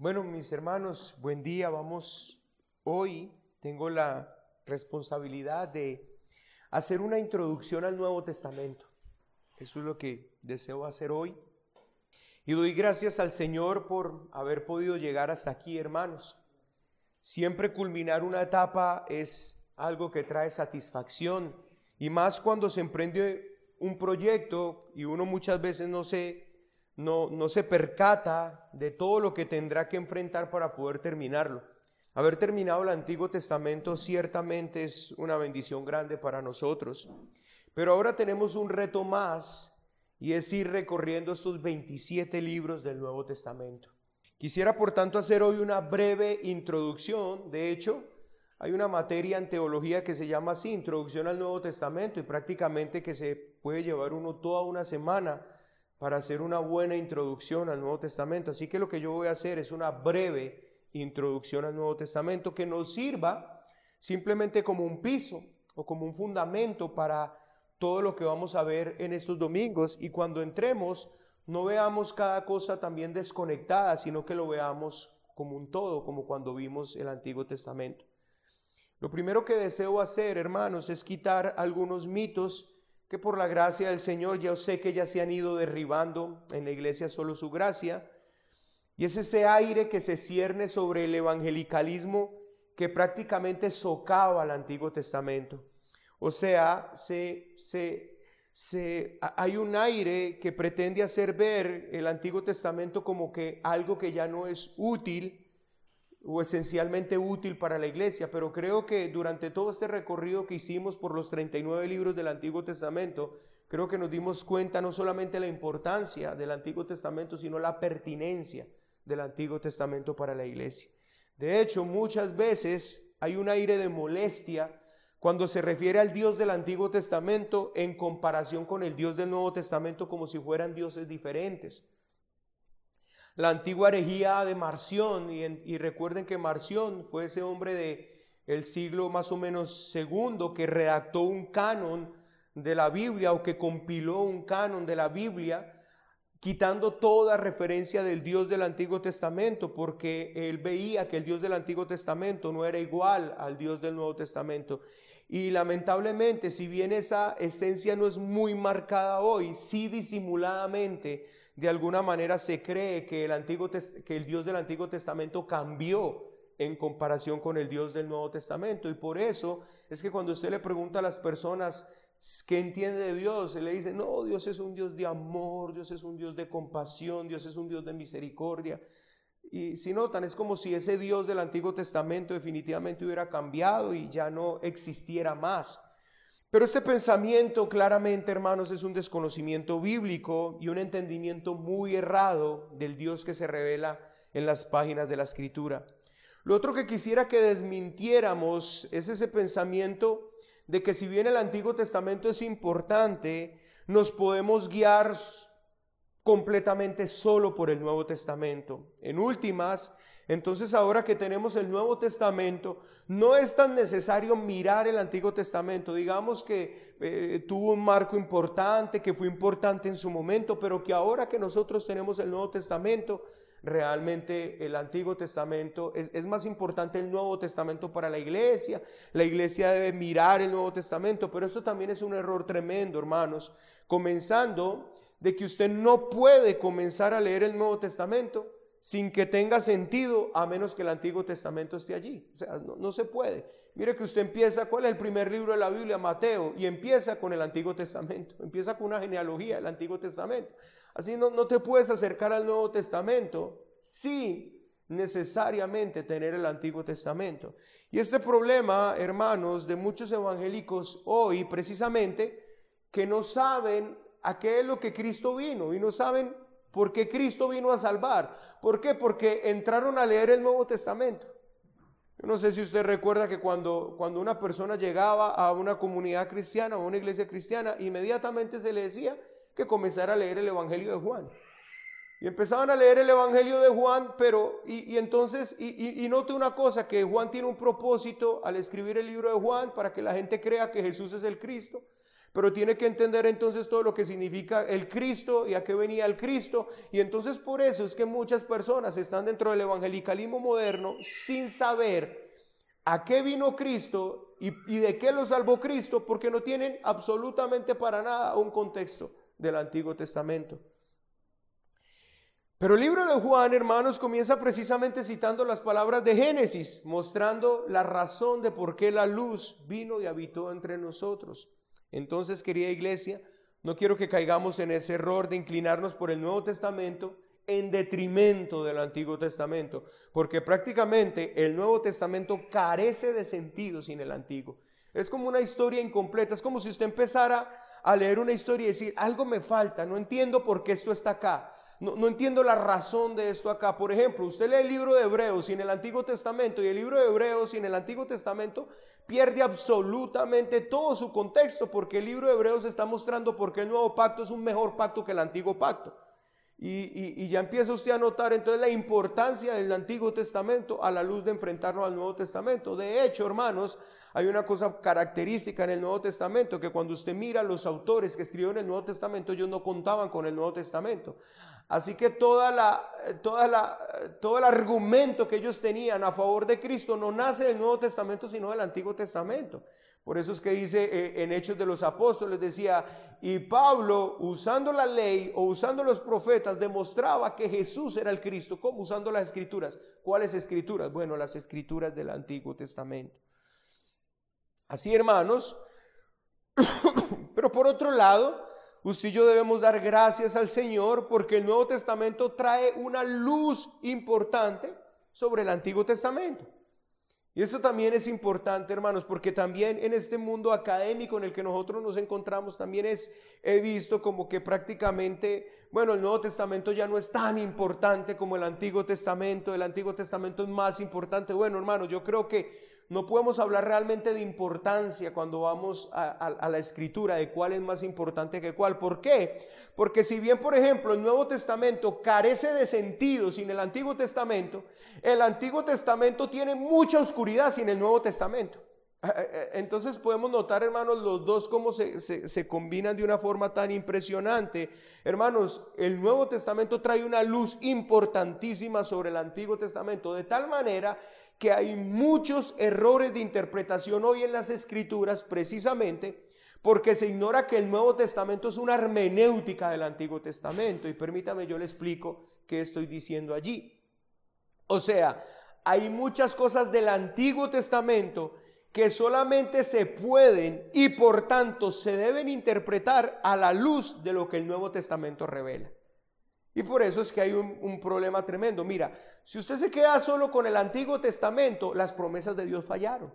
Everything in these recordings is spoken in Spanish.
Bueno, mis hermanos, buen día. Vamos hoy, tengo la responsabilidad de hacer una introducción al Nuevo Testamento. Eso es lo que deseo hacer hoy. Y doy gracias al Señor por haber podido llegar hasta aquí, hermanos. Siempre culminar una etapa es algo que trae satisfacción y más cuando se emprende un proyecto y uno muchas veces no se no, no se percata de todo lo que tendrá que enfrentar para poder terminarlo. Haber terminado el Antiguo Testamento ciertamente es una bendición grande para nosotros, pero ahora tenemos un reto más y es ir recorriendo estos 27 libros del Nuevo Testamento. Quisiera por tanto hacer hoy una breve introducción, de hecho, hay una materia en teología que se llama así, Introducción al Nuevo Testamento, y prácticamente que se puede llevar uno toda una semana para hacer una buena introducción al Nuevo Testamento. Así que lo que yo voy a hacer es una breve introducción al Nuevo Testamento que nos sirva simplemente como un piso o como un fundamento para todo lo que vamos a ver en estos domingos y cuando entremos no veamos cada cosa también desconectada, sino que lo veamos como un todo, como cuando vimos el Antiguo Testamento. Lo primero que deseo hacer, hermanos, es quitar algunos mitos que por la gracia del Señor ya sé que ya se han ido derribando en la iglesia solo su gracia. Y es ese aire que se cierne sobre el evangelicalismo que prácticamente socava al Antiguo Testamento. O sea, se, se, se, hay un aire que pretende hacer ver el Antiguo Testamento como que algo que ya no es útil o esencialmente útil para la iglesia, pero creo que durante todo este recorrido que hicimos por los 39 libros del Antiguo Testamento, creo que nos dimos cuenta no solamente la importancia del Antiguo Testamento, sino la pertinencia del Antiguo Testamento para la iglesia. De hecho, muchas veces hay un aire de molestia cuando se refiere al Dios del Antiguo Testamento en comparación con el Dios del Nuevo Testamento como si fueran dioses diferentes la antigua herejía de Marción, y, recuerden que Marción fue ese hombre de el siglo más o menos segundo que redactó un canon de la Biblia o que compiló un canon de la Biblia, quitando toda referencia del Dios del Antiguo Testamento, porque él veía que el Dios del Antiguo Testamento no era igual al Dios del Nuevo Testamento. Y lamentablemente, si bien esa esencia no es muy marcada hoy, sí disimuladamente de alguna manera se cree que el, que Dios del Antiguo Testamento cambió en comparación con el Dios del Nuevo Testamento. Y por eso es que cuando usted le pregunta a las personas qué entiende de Dios, le dice, no, Dios es un Dios de amor, Dios es un Dios de compasión, Dios es un Dios de misericordia. Y si notan, es como si ese Dios del Antiguo Testamento definitivamente hubiera cambiado y ya no existiera más. Pero este pensamiento claramente, hermanos, es un desconocimiento bíblico y un entendimiento muy errado del Dios que se revela en las páginas de la Escritura. Lo otro que quisiera que desmintiéramos es ese pensamiento de que si bien el Antiguo Testamento es importante, nos podemos guiar completamente solo por el Nuevo Testamento. En últimas, entonces ahora que tenemos el Nuevo Testamento, no es tan necesario mirar el Antiguo Testamento. Digamos que eh, tuvo un marco importante, que fue importante en su momento, pero que ahora que nosotros tenemos el Nuevo Testamento, realmente el Antiguo Testamento es, es, más importante el Nuevo Testamento para la iglesia. La iglesia debe mirar el Nuevo Testamento, pero eso también es un error tremendo, hermanos. Comenzando de que usted no puede comenzar a leer el Nuevo Testamento sin que tenga sentido a menos que el Antiguo Testamento esté allí. O sea, no, se puede. Mire que usted empieza, ¿cuál es el primer libro de la Biblia? Mateo, y empieza con el Antiguo Testamento, empieza con una genealogía del Antiguo Testamento. Así no, no te puedes acercar al Nuevo Testamento sin necesariamente tener el Antiguo Testamento. Y este problema, hermanos, de muchos evangélicos hoy, precisamente, que no saben a qué es lo que Cristo vino y no saben porque Cristo vino a salvar. ¿Por qué? Porque entraron a leer el Nuevo Testamento. Yo no sé si usted recuerda que cuando, cuando una persona llegaba a una comunidad cristiana o a una iglesia cristiana, inmediatamente se le decía que comenzara a leer el Evangelio de Juan. Y empezaban a leer el Evangelio de Juan, pero, y, entonces, y, y, note una cosa, que Juan tiene un propósito al escribir el libro de Juan para que la gente crea que Jesús es el Cristo. Pero tiene que entender entonces todo lo que significa el Cristo y a qué venía el Cristo. Y entonces por eso es que muchas personas están dentro del evangelicalismo moderno sin saber a qué vino Cristo y, de qué lo salvó Cristo, porque no tienen absolutamente para nada un contexto del Antiguo Testamento. Pero el libro de Juan, hermanos, comienza precisamente citando las palabras de Génesis, mostrando la razón de por qué la luz vino y habitó entre nosotros. Entonces, querida iglesia, no quiero que caigamos en ese error de inclinarnos por el Nuevo Testamento en detrimento del Antiguo Testamento, porque prácticamente el Nuevo Testamento carece de sentido sin el Antiguo. Es como una historia incompleta, es como si usted empezara a leer una historia y decir, algo me falta, no entiendo por qué esto está acá. No, entiendo la razón de esto acá. Por ejemplo, usted lee el libro de Hebreos sin el Antiguo Testamento y el libro de Hebreos sin el Antiguo Testamento pierde absolutamente todo su contexto porque el libro de Hebreos está mostrando por qué el nuevo pacto es un mejor pacto que el antiguo pacto. Y, y, ya empieza usted a notar entonces la importancia del Antiguo Testamento a la luz de enfrentarnos al Nuevo Testamento. De hecho, hermanos, hay una cosa característica en el Nuevo Testamento, que cuando usted mira los autores que escribieron el Nuevo Testamento, ellos no contaban con el Nuevo Testamento. Así que toda la, toda la, todo el argumento que ellos tenían a favor de Cristo no nace del Nuevo Testamento, sino del Antiguo Testamento. Por eso es que dice eh, en Hechos de los Apóstoles, decía, y Pablo, usando la ley o usando los profetas, demostraba que Jesús era el Cristo. ¿Cómo? Usando las escrituras. ¿Cuáles escrituras? Bueno, las escrituras del Antiguo Testamento. Así, hermanos, pero por otro lado, usted y yo debemos dar gracias al Señor porque el Nuevo Testamento trae una luz importante sobre el Antiguo Testamento. Y eso también es importante, hermanos, porque también en este mundo académico en el que nosotros nos encontramos, también es, he visto como que prácticamente, bueno, el Nuevo Testamento ya no es tan importante como el Antiguo Testamento, el Antiguo Testamento es más importante. Bueno, hermanos, yo creo que no podemos hablar realmente de importancia cuando vamos a, la escritura, de cuál es más importante que cuál. ¿Por qué? Porque si bien, por ejemplo, el Nuevo Testamento carece de sentido sin el Antiguo Testamento, el Antiguo Testamento tiene mucha oscuridad sin el Nuevo Testamento. Eh, eh, eh, entonces podemos notar, hermanos, los dos cómo se, se, combinan de una forma tan impresionante. Hermanos, el Nuevo Testamento trae una luz importantísima sobre el Antiguo Testamento, de tal manera que hay muchos errores de interpretación hoy en las escrituras precisamente porque se ignora que el Nuevo Testamento es una hermenéutica del Antiguo Testamento. Y permítame, yo le explico qué estoy diciendo allí. O sea, hay muchas cosas del Antiguo Testamento que solamente se pueden y por tanto se deben interpretar a la luz de lo que el Nuevo Testamento revela. Y por eso es que hay un, problema tremendo. Mira, si usted se queda solo con el Antiguo Testamento, las promesas de Dios fallaron.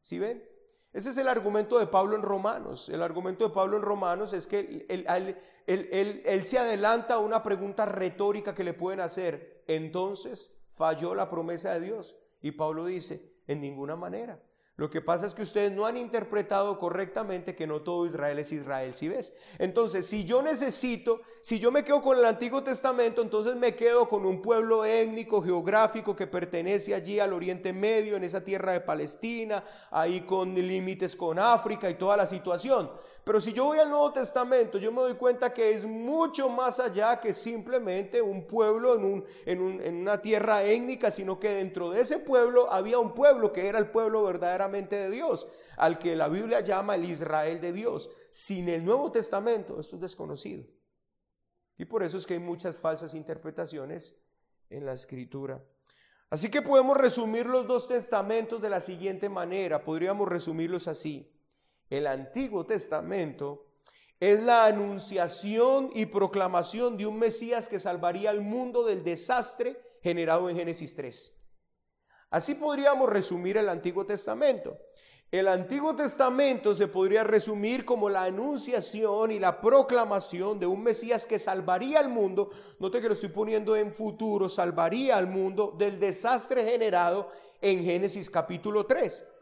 ¿Sí ven? Ese es el argumento de Pablo en Romanos. El argumento de Pablo en Romanos es que él, él, se adelanta a una pregunta retórica que le pueden hacer. Entonces, ¿falló la promesa de Dios? Y Pablo dice, en ninguna manera. Lo que pasa es que ustedes no han interpretado correctamente que no todo Israel es Israel, si ves. Entonces, si yo necesito, si yo me quedo con el Antiguo Testamento, entonces me quedo con un pueblo étnico, geográfico que pertenece allí al Oriente Medio, en esa tierra de Palestina, ahí con límites con África y toda la situación. Pero si yo voy al Nuevo Testamento, yo me doy cuenta que es mucho más allá que simplemente un pueblo en, un, en, en una tierra étnica, sino que dentro de ese pueblo había un pueblo que era el pueblo verdaderamente de Dios, al que la Biblia llama el Israel de Dios. Sin el Nuevo Testamento, esto es desconocido. Y por eso es que hay muchas falsas interpretaciones en la escritura. Así que podemos resumir los dos testamentos de la siguiente manera, podríamos resumirlos así. El Antiguo Testamento es la anunciación y proclamación de un Mesías que salvaría al mundo del desastre generado en Génesis 3. Así podríamos resumir el Antiguo Testamento. El Antiguo Testamento se podría resumir como la anunciación y la proclamación de un Mesías que salvaría al mundo, note que lo estoy poniendo en futuro, salvaría al mundo del desastre generado en Génesis capítulo 3.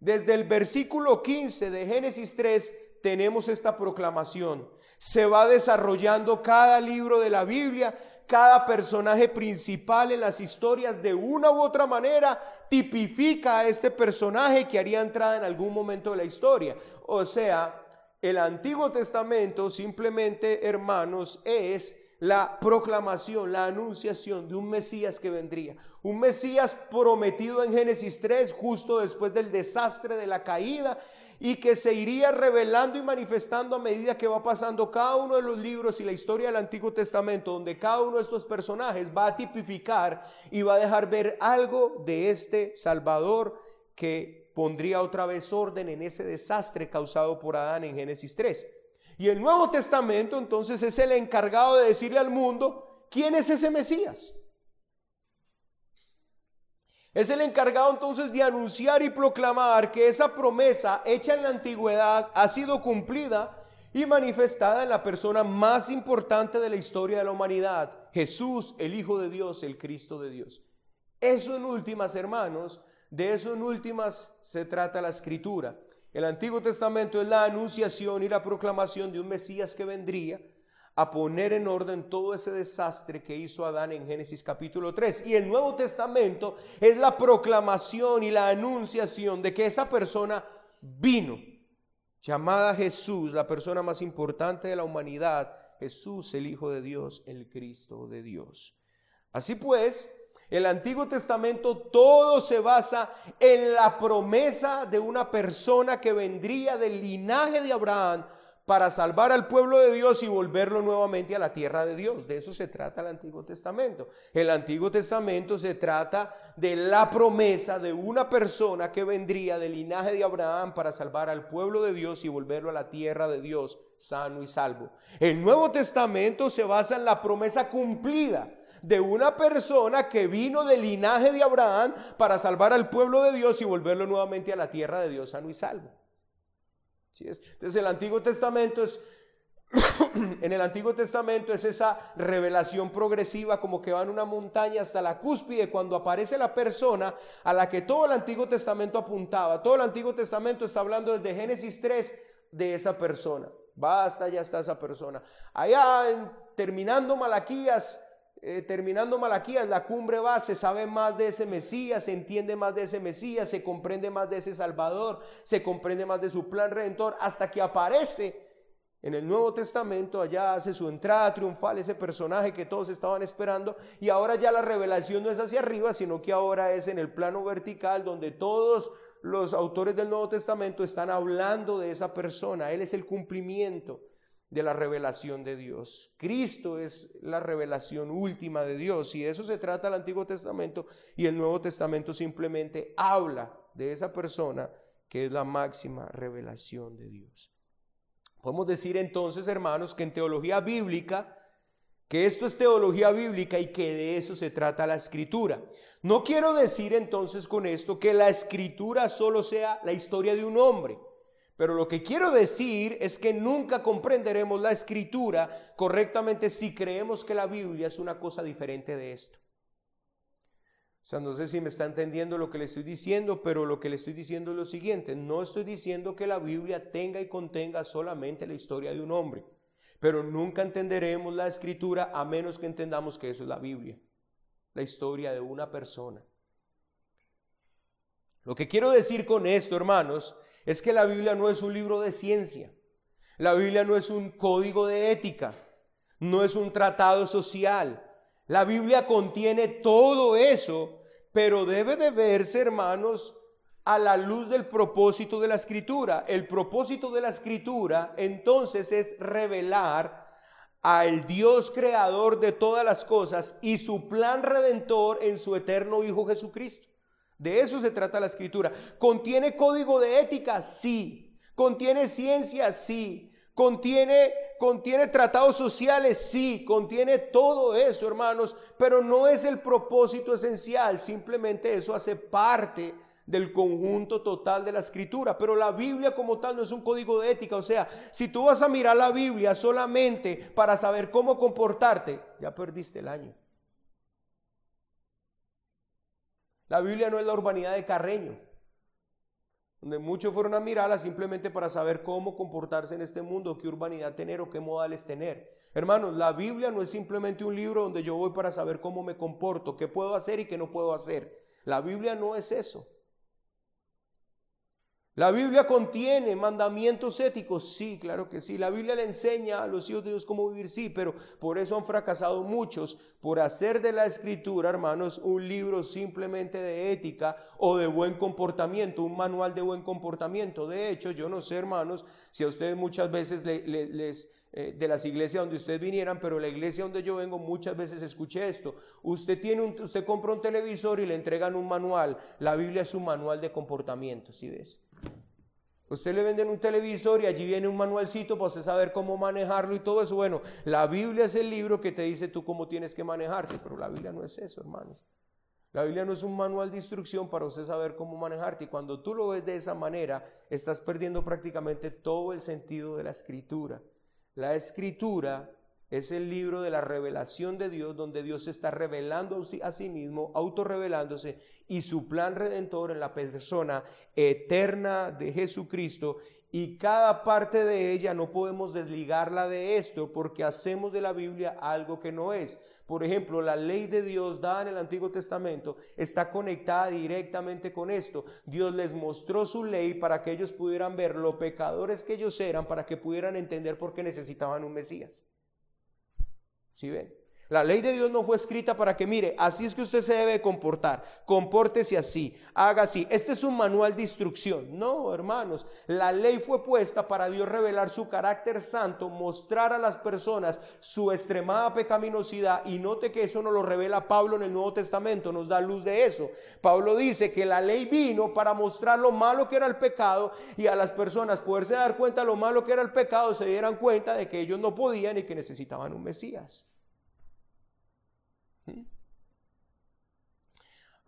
Desde el versículo 15 de Génesis 3 tenemos esta proclamación. Se va desarrollando cada libro de la Biblia, cada personaje principal en las historias de una u otra manera tipifica a este personaje que haría entrada en algún momento de la historia. O sea, el Antiguo Testamento simplemente, hermanos, es la proclamación, la anunciación de un Mesías que vendría. Un Mesías prometido en Génesis 3, justo después del desastre de la caída, y que se iría revelando y manifestando a medida que va pasando cada uno de los libros y la historia del Antiguo Testamento, donde cada uno de estos personajes va a tipificar y va a dejar ver algo de este Salvador que pondría otra vez orden en ese desastre causado por Adán en Génesis 3. Y el Nuevo Testamento entonces es el encargado de decirle al mundo, ¿quién es ese Mesías? Es el encargado entonces de anunciar y proclamar que esa promesa hecha en la antigüedad ha sido cumplida y manifestada en la persona más importante de la historia de la humanidad, Jesús, el Hijo de Dios, el Cristo de Dios. Eso en últimas, hermanos, de eso en últimas se trata la escritura. El Antiguo Testamento es la anunciación y la proclamación de un Mesías que vendría a poner en orden todo ese desastre que hizo Adán en Génesis capítulo 3. Y el Nuevo Testamento es la proclamación y la anunciación de que esa persona vino, llamada Jesús, la persona más importante de la humanidad, Jesús el Hijo de Dios, el Cristo de Dios. Así pues, el Antiguo Testamento todo se basa en la promesa de una persona que vendría del linaje de Abraham para salvar al pueblo de Dios y volverlo nuevamente a la tierra de Dios. De eso se trata el Antiguo Testamento. El Antiguo Testamento se trata de la promesa de una persona que vendría del linaje de Abraham para salvar al pueblo de Dios y volverlo a la tierra de Dios sano y salvo. El Nuevo Testamento se basa en la promesa cumplida de una persona que vino del linaje de Abraham para salvar al pueblo de Dios y volverlo nuevamente a la tierra de Dios sano y salvo. es? Entonces el Antiguo Testamento es, en el Antiguo Testamento es esa revelación progresiva como que va en una montaña hasta la cúspide cuando aparece la persona a la que todo el Antiguo Testamento apuntaba. Todo el Antiguo Testamento está hablando desde Génesis 3 de esa persona. Hasta allá está esa persona. Allá terminando Malaquías eh, terminando Malaquías, la cumbre va, se sabe más de ese Mesías, se entiende más de ese Mesías, se comprende más de ese Salvador, se comprende más de su plan redentor, hasta que aparece en el Nuevo Testamento, allá hace su entrada triunfal ese personaje que todos estaban esperando, y ahora ya la revelación no es hacia arriba, sino que ahora es en el plano vertical, donde todos los autores del Nuevo Testamento están hablando de esa persona, Él es el cumplimiento de la revelación de Dios. Cristo es la revelación última de Dios y de eso se trata el Antiguo Testamento y el Nuevo Testamento simplemente habla de esa persona que es la máxima revelación de Dios. Podemos decir entonces, hermanos, que en teología bíblica, que esto es teología bíblica y que de eso se trata la escritura. No quiero decir entonces con esto que la escritura solo sea la historia de un hombre. Pero lo que quiero decir es que nunca comprenderemos la escritura correctamente si creemos que la Biblia es una cosa diferente de esto. O sea, no sé si me está entendiendo lo que le estoy diciendo, pero lo que le estoy diciendo es lo siguiente. No estoy diciendo que la Biblia tenga y contenga solamente la historia de un hombre, pero nunca entenderemos la escritura a menos que entendamos que eso es la Biblia, la historia de una persona. Lo que quiero decir con esto, hermanos, es que la Biblia no es un libro de ciencia. La Biblia no es un código de ética. No es un tratado social. La Biblia contiene todo eso, pero debe de verse, hermanos, a la luz del propósito de la escritura. El propósito de la escritura entonces es revelar al Dios creador de todas las cosas y su plan redentor en su eterno Hijo Jesucristo. De eso se trata la escritura. ¿Contiene código de ética? Sí. ¿Contiene ciencia? Sí. ¿Contiene, contiene tratados sociales? Sí. Contiene todo eso, hermanos. Pero no es el propósito esencial. Simplemente eso hace parte del conjunto total de la escritura. Pero la Biblia como tal no es un código de ética. O sea, si tú vas a mirar la Biblia solamente para saber cómo comportarte, ya perdiste el año. La Biblia no es la urbanidad de Carreño. donde muchos fueron a mirarla simplemente para saber cómo comportarse en este mundo, qué urbanidad tener o qué modales tener. Hermanos, la Biblia no es simplemente un libro donde yo voy para saber cómo me comporto, qué puedo hacer y qué no puedo hacer. La Biblia no es eso. La Biblia contiene mandamientos éticos, sí, claro que sí. La Biblia le enseña a los hijos de Dios cómo vivir, sí, pero por eso han fracasado muchos por hacer de la escritura, hermanos, un libro simplemente de ética o de buen comportamiento, un manual de buen comportamiento. De hecho, yo no sé, hermanos, si a ustedes muchas veces les... Eh, de las iglesias donde ustedes vinieran, pero la iglesia donde yo vengo muchas veces escuché esto. Usted tiene un, usted compra un televisor y le entregan un manual. La Biblia es un manual de comportamiento, ¿sí ves? Usted le venden un televisor y allí viene un manualcito para usted saber cómo manejarlo y todo eso. Bueno, la Biblia es el libro que te dice tú cómo tienes que manejarte, pero la Biblia no es eso, hermanos. La Biblia no es un manual de instrucción para usted saber cómo manejarte. Y cuando tú lo ves de esa manera, estás perdiendo prácticamente todo el sentido de la escritura. La escritura es el libro de la revelación de Dios, donde Dios se está revelando a sí mismo, autorrevelándose, y su plan redentor en la persona eterna de Jesucristo. Y cada parte de ella no podemos desligarla de esto porque hacemos de la Biblia algo que no es. Por ejemplo, la ley de Dios dada en el Antiguo Testamento está conectada directamente con esto. Dios les mostró su ley para que ellos pudieran ver lo pecadores que ellos eran, para que pudieran entender por qué necesitaban un Mesías. ¿Sí ven? La ley de Dios no fue escrita para que, mire, así es que usted se debe comportar, compórtese así, haga así. Este es un manual de instrucción. No, hermanos, la ley fue puesta para Dios revelar su carácter santo, mostrar a las personas su extremada pecaminosidad y note que eso no lo revela Pablo en el Nuevo Testamento, nos da luz de eso. Pablo dice que la ley vino para mostrar lo malo que era el pecado y a las personas poderse dar cuenta de lo malo que era el pecado, se dieran cuenta de que ellos no podían y que necesitaban un Mesías. Hmm?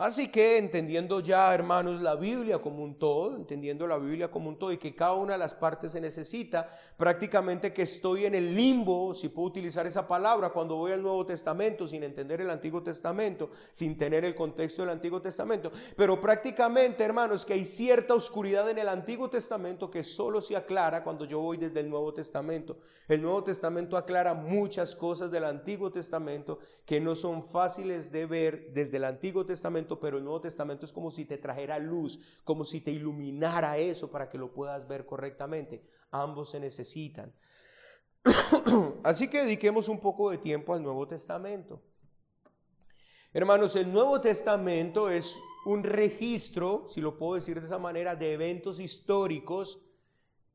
Así que entendiendo ya, hermanos, la Biblia como un todo, entendiendo la Biblia como un todo y que cada una de las partes se necesita, prácticamente que estoy en el limbo, si puedo utilizar esa palabra, cuando voy al Nuevo Testamento sin entender el Antiguo Testamento, sin tener el contexto del Antiguo Testamento. Pero prácticamente, hermanos, que hay cierta oscuridad en el Antiguo Testamento que solo se aclara cuando yo voy desde el Nuevo Testamento. El Nuevo Testamento aclara muchas cosas del Antiguo Testamento que no son fáciles de ver desde el Antiguo Testamento pero el Nuevo Testamento es como si te trajera luz, como si te iluminara eso para que lo puedas ver correctamente. Ambos se necesitan. Así que dediquemos un poco de tiempo al Nuevo Testamento. Hermanos, el Nuevo Testamento es un registro, si lo puedo decir de esa manera, de eventos históricos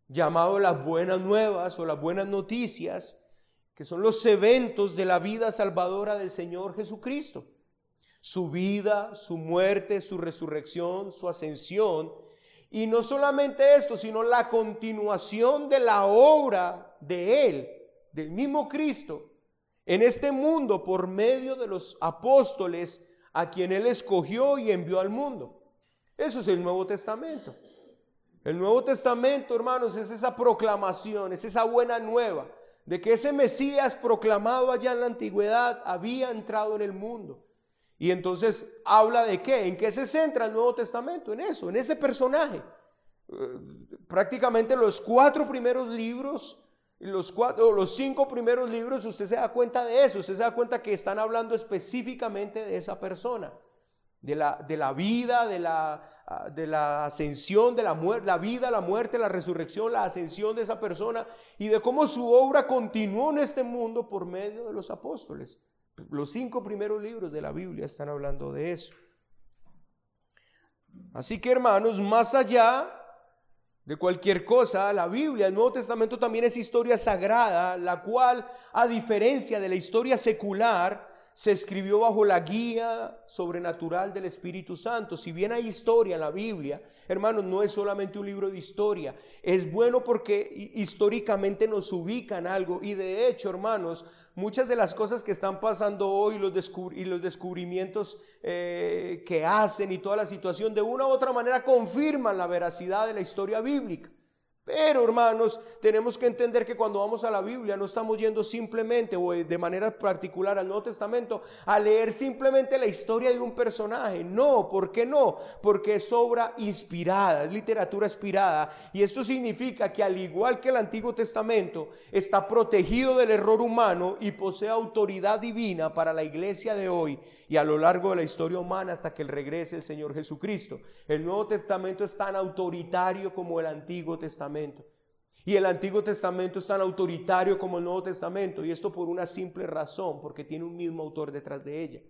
llamados las buenas nuevas o las buenas noticias, que son los eventos de la vida salvadora del Señor Jesucristo su vida, su muerte, su resurrección, su ascensión. Y no solamente esto, sino la continuación de la obra de Él, del mismo Cristo, en este mundo por medio de los apóstoles a quien Él escogió y envió al mundo. Eso es el Nuevo Testamento. El Nuevo Testamento, hermanos, es esa proclamación, es esa buena nueva de que ese Mesías proclamado allá en la antigüedad había entrado en el mundo y entonces habla de qué, en qué se centra el Nuevo Testamento, en eso, en ese personaje. Eh, prácticamente los cuatro primeros libros, los, cuatro, los cinco primeros libros, usted se da cuenta de eso, usted se da cuenta que están hablando específicamente de esa persona, de la, de la vida, de la, ah, de la ascensión, de la muerte, la vida, la muerte, la resurrección, la ascensión de esa persona y de cómo su obra continuó en este mundo por medio de los apóstoles. Los cinco primeros libros de la Biblia están hablando de eso. Así que hermanos, más allá de cualquier cosa, la Biblia, el Nuevo Testamento también es historia sagrada, la cual, a diferencia de la historia secular, se escribió bajo la guía sobrenatural del Espíritu Santo. Si bien hay historia en la Biblia, hermanos, no es solamente un libro de historia. Es bueno porque históricamente nos ubica en algo. Y de hecho, hermanos, muchas de las cosas que están pasando hoy los y los descubrimientos eh, que hacen y toda la situación, de una u otra manera confirman la veracidad de la historia bíblica. Pero hermanos, tenemos que entender que cuando vamos a la Biblia no estamos yendo simplemente o de manera particular al Nuevo Testamento a leer simplemente la historia de un personaje. No, ¿por qué no? Porque es obra inspirada, es literatura inspirada. Y esto significa que al igual que el Antiguo Testamento está protegido del error humano y posee autoridad divina para la iglesia de hoy y a lo largo de la historia humana hasta que regrese el Señor Jesucristo. El Nuevo Testamento es tan autoritario como el Antiguo Testamento. Y el Antiguo Testamento es tan autoritario como el Nuevo Testamento. Y esto por una simple razón, porque tiene un mismo autor detrás de ella,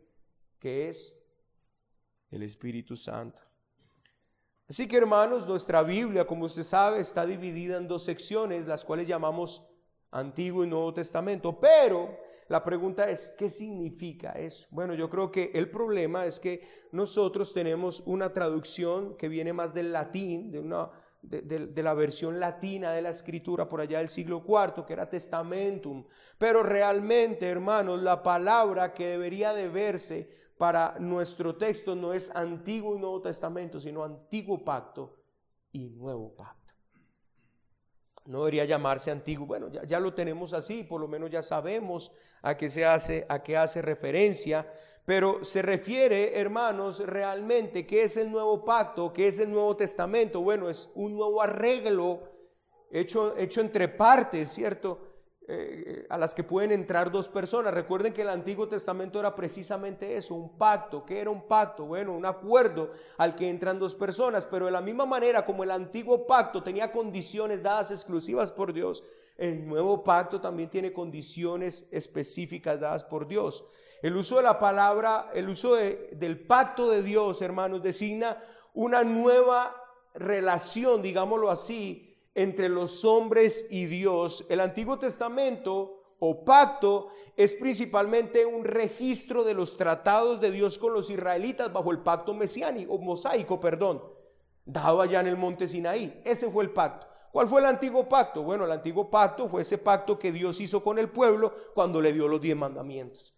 que es el Espíritu Santo. Así que hermanos, nuestra Biblia, como usted sabe, está dividida en dos secciones, las cuales llamamos Antiguo y Nuevo Testamento. Pero la pregunta es, ¿qué significa eso? Bueno, yo creo que el problema es que nosotros tenemos una traducción que viene más del latín, de una de, la versión latina de la escritura por allá del siglo IV, que era testamentum. Pero realmente, hermanos, la palabra que debería de verse para nuestro texto no es antiguo y nuevo testamento, sino antiguo pacto y nuevo pacto. No debería llamarse antiguo. Bueno, ya, ya lo tenemos así, por lo menos ya sabemos a qué se hace, a qué hace referencia pero se refiere, hermanos, realmente, ¿qué es el nuevo pacto? ¿Qué es el nuevo testamento? Bueno, es un nuevo arreglo hecho, hecho entre partes, ¿cierto? Eh, a las que pueden entrar dos personas. Recuerden que el Antiguo Testamento era precisamente eso, un pacto. ¿Qué era un pacto? Bueno, un acuerdo al que entran dos personas, pero de la misma manera como el Antiguo Pacto tenía condiciones dadas exclusivas por Dios, el nuevo pacto también tiene condiciones específicas dadas por Dios. El uso de la palabra, el uso del pacto de Dios, hermanos, designa una nueva relación, digámoslo así, entre los hombres y Dios. El Antiguo Testamento o pacto es principalmente un registro de los tratados de Dios con los israelitas bajo el pacto mesiánico o mosaico, perdón, dado allá en el monte Sinaí. Ese fue el pacto. ¿Cuál fue el antiguo pacto? Bueno, el antiguo pacto fue ese pacto que Dios hizo con el pueblo cuando le dio los diez mandamientos.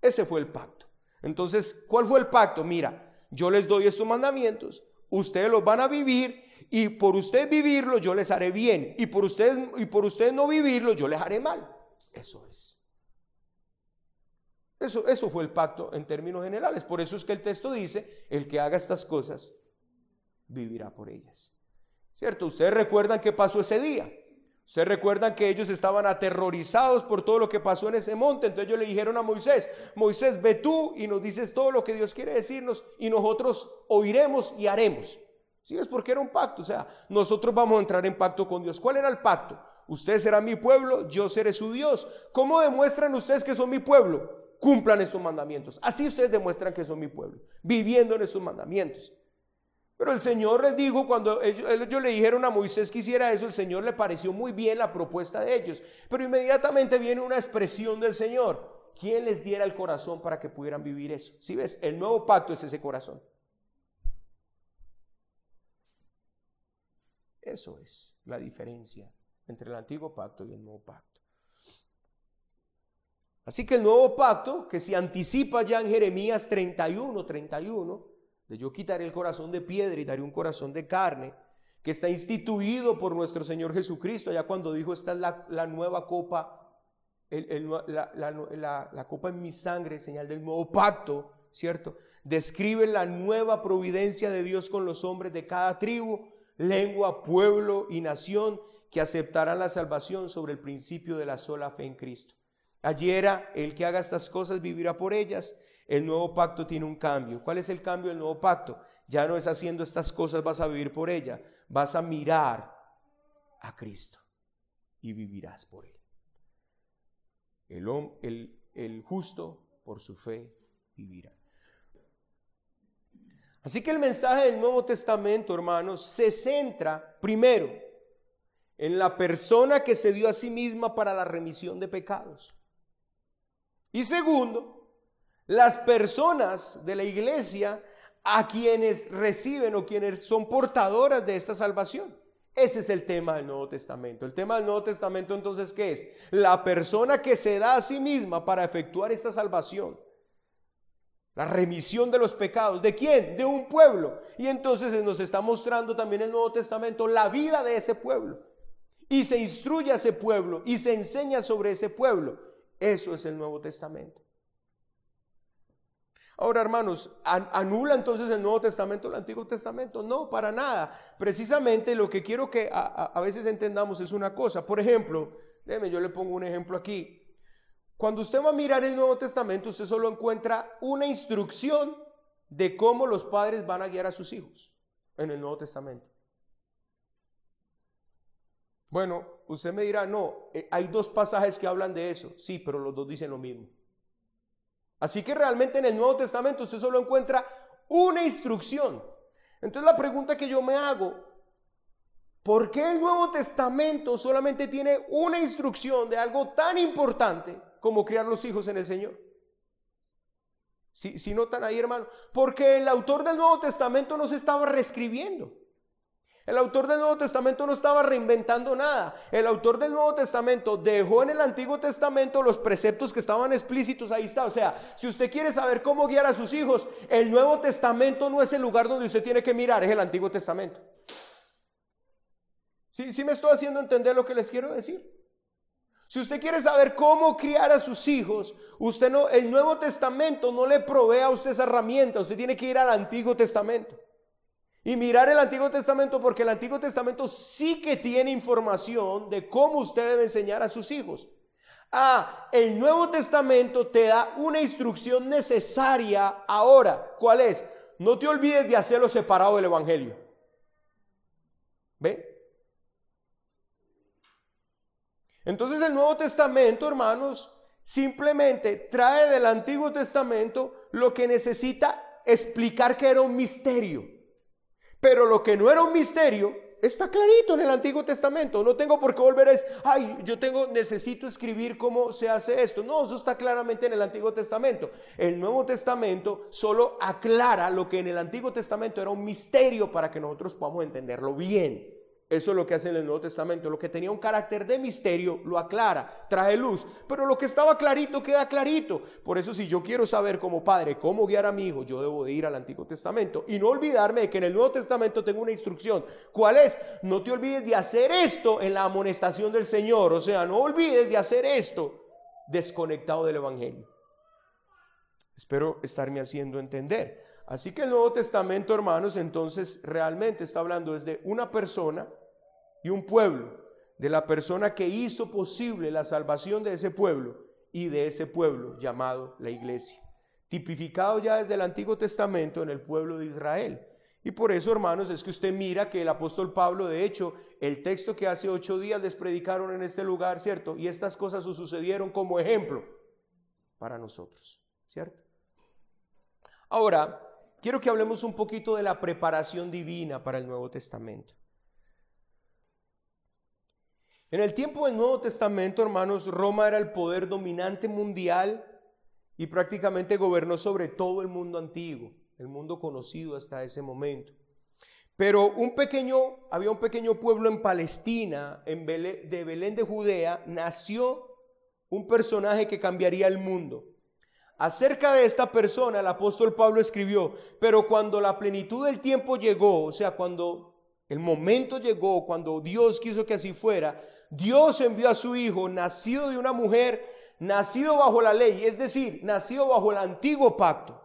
Ese fue el pacto. Entonces, ¿cuál fue el pacto? Mira, yo les doy estos mandamientos, ustedes los van a vivir y por ustedes vivirlos yo les haré bien y por ustedes y por ustedes no vivirlos yo les haré mal. Eso es. Eso, eso fue el pacto en términos generales. Por eso es que el texto dice, el que haga estas cosas vivirá por ellas. ¿Cierto? Ustedes recuerdan qué pasó ese día. Ustedes recuerdan que ellos estaban aterrorizados por todo lo que pasó en ese monte. Entonces ellos le dijeron a Moisés, Moisés, ve tú y nos dices todo lo que Dios quiere decirnos y nosotros oiremos y haremos. ¿Sí es porque era un pacto? O sea, nosotros vamos a entrar en pacto con Dios. ¿Cuál era el pacto? Ustedes serán mi pueblo, yo seré su Dios. ¿Cómo demuestran ustedes que son mi pueblo? Cumplan estos mandamientos. Así ustedes demuestran que son mi pueblo, viviendo en estos mandamientos. Pero el Señor les dijo, cuando ellos, le dijeron a Moisés que hiciera eso, el Señor le pareció muy bien la propuesta de ellos. Pero inmediatamente viene una expresión del Señor. ¿Quién les diera el corazón para que pudieran vivir eso? Si ves, el nuevo pacto es ese corazón. Eso es la diferencia entre el antiguo pacto y el nuevo pacto. Así que el nuevo pacto, que se anticipa ya en Jeremías 31, 31, yo quitaré el corazón de piedra y daré un corazón de carne, que está instituido por nuestro Señor Jesucristo, ya cuando dijo, esta es la, nueva copa, la, la copa en mi sangre, señal del nuevo pacto, ¿cierto? Describe la nueva providencia de Dios con los hombres de cada tribu, lengua, pueblo y nación que aceptarán la salvación sobre el principio de la sola fe en Cristo. Allí era el que haga estas cosas vivirá por ellas el nuevo pacto tiene un cambio. ¿Cuál es el cambio del nuevo pacto? Ya no es haciendo estas cosas, vas a vivir por ella. Vas a mirar a Cristo y vivirás por él. El, el, el justo por su fe vivirá. Así que el mensaje del Nuevo Testamento, hermanos, se centra primero en la persona que se dio a sí misma para la remisión de pecados. Y segundo, las personas de la iglesia a quienes reciben o quienes son portadoras de esta salvación. Ese es el tema del Nuevo Testamento. El tema del Nuevo Testamento entonces, ¿qué es? La persona que se da a sí misma para efectuar esta salvación. La remisión de los pecados. ¿De quién? De un pueblo. Y entonces nos está mostrando también el Nuevo Testamento la vida de ese pueblo. y se instruye a ese pueblo y se enseña sobre ese pueblo. Eso es el Nuevo Testamento. Ahora, hermanos, ¿anula entonces el Nuevo Testamento el Antiguo Testamento? No, para nada. Precisamente lo que quiero que a, veces entendamos es una cosa. Por ejemplo, déjeme, yo le pongo un ejemplo aquí. Cuando usted va a mirar el Nuevo Testamento, usted solo encuentra una instrucción de cómo los padres van a guiar a sus hijos en el Nuevo Testamento. Bueno, usted me dirá, no, eh, hay dos pasajes que hablan de eso. Sí, pero los dos dicen lo mismo. Así que realmente en el Nuevo Testamento usted solo encuentra una instrucción. Entonces la pregunta que yo me hago, ¿por qué el Nuevo Testamento solamente tiene una instrucción de algo tan importante como criar los hijos en el Señor? Si, si notan ahí, hermano, porque el autor del Nuevo Testamento no se estaba reescribiendo. El autor del Nuevo Testamento no estaba reinventando nada. El autor del Nuevo Testamento dejó en el Antiguo Testamento los preceptos que estaban explícitos. Ahí está. O sea, si usted quiere saber cómo guiar a sus hijos, el Nuevo Testamento no es el lugar donde usted tiene que mirar, es el Antiguo Testamento. ¿Sí, me estoy haciendo entender lo que les quiero decir? Si usted quiere saber cómo criar a sus hijos, usted no, el Nuevo Testamento no le provee a usted esa herramienta. Usted tiene que ir al Antiguo Testamento y mirar el Antiguo Testamento porque el Antiguo Testamento sí que tiene información de cómo usted debe enseñar a sus hijos. Ah, el Nuevo Testamento te da una instrucción necesaria ahora. ¿Cuál es? No te olvides de hacerlo separado del Evangelio. ¿Ve? Entonces el Nuevo Testamento, hermanos, simplemente trae del Antiguo Testamento lo que necesita explicar que era un misterio. Pero lo que no era un misterio está clarito en el Antiguo Testamento. No tengo por qué volver a decir, ay, yo tengo, necesito escribir cómo se hace esto. No, eso está claramente en el Antiguo Testamento. El Nuevo Testamento solo aclara lo que en el Antiguo Testamento era un misterio para que nosotros podamos entenderlo bien. Eso es lo que hace en el Nuevo Testamento. Lo que tenía un carácter de misterio lo aclara, trae luz. Pero lo que estaba clarito queda clarito. Por eso si yo quiero saber como padre cómo guiar a mi hijo, yo debo de ir al Antiguo Testamento. Y no olvidarme de que en el Nuevo Testamento tengo una instrucción. ¿Cuál es? No te olvides de hacer esto en la amonestación del Señor. O sea, no olvides de hacer esto desconectado del Evangelio. Espero estarme haciendo entender. Así que el Nuevo Testamento, hermanos, entonces realmente está hablando desde una persona y un pueblo, de la persona que hizo posible la salvación de ese pueblo y de ese pueblo llamado la iglesia, tipificado ya desde el Antiguo Testamento en el pueblo de Israel. Y por eso, hermanos, es que usted mira que el apóstol Pablo, de hecho, el texto que hace ocho días les predicaron en este lugar, ¿cierto? Y estas cosas sucedieron como ejemplo para nosotros, ¿cierto? Ahora, quiero que hablemos un poquito de la preparación divina para el Nuevo Testamento. En el tiempo del Nuevo Testamento, hermanos, Roma era el poder dominante mundial y prácticamente gobernó sobre todo el mundo antiguo, el mundo conocido hasta ese momento. Pero un pequeño, había un pequeño pueblo en Palestina, en de Belén de Judea, nació un personaje que cambiaría el mundo. Acerca de esta persona el apóstol Pablo escribió, pero cuando la plenitud del tiempo llegó, o sea, cuando el momento llegó, cuando Dios quiso que así fuera, Dios envió a su hijo, nacido de una mujer, nacido bajo la ley, es decir, nacido bajo el antiguo pacto.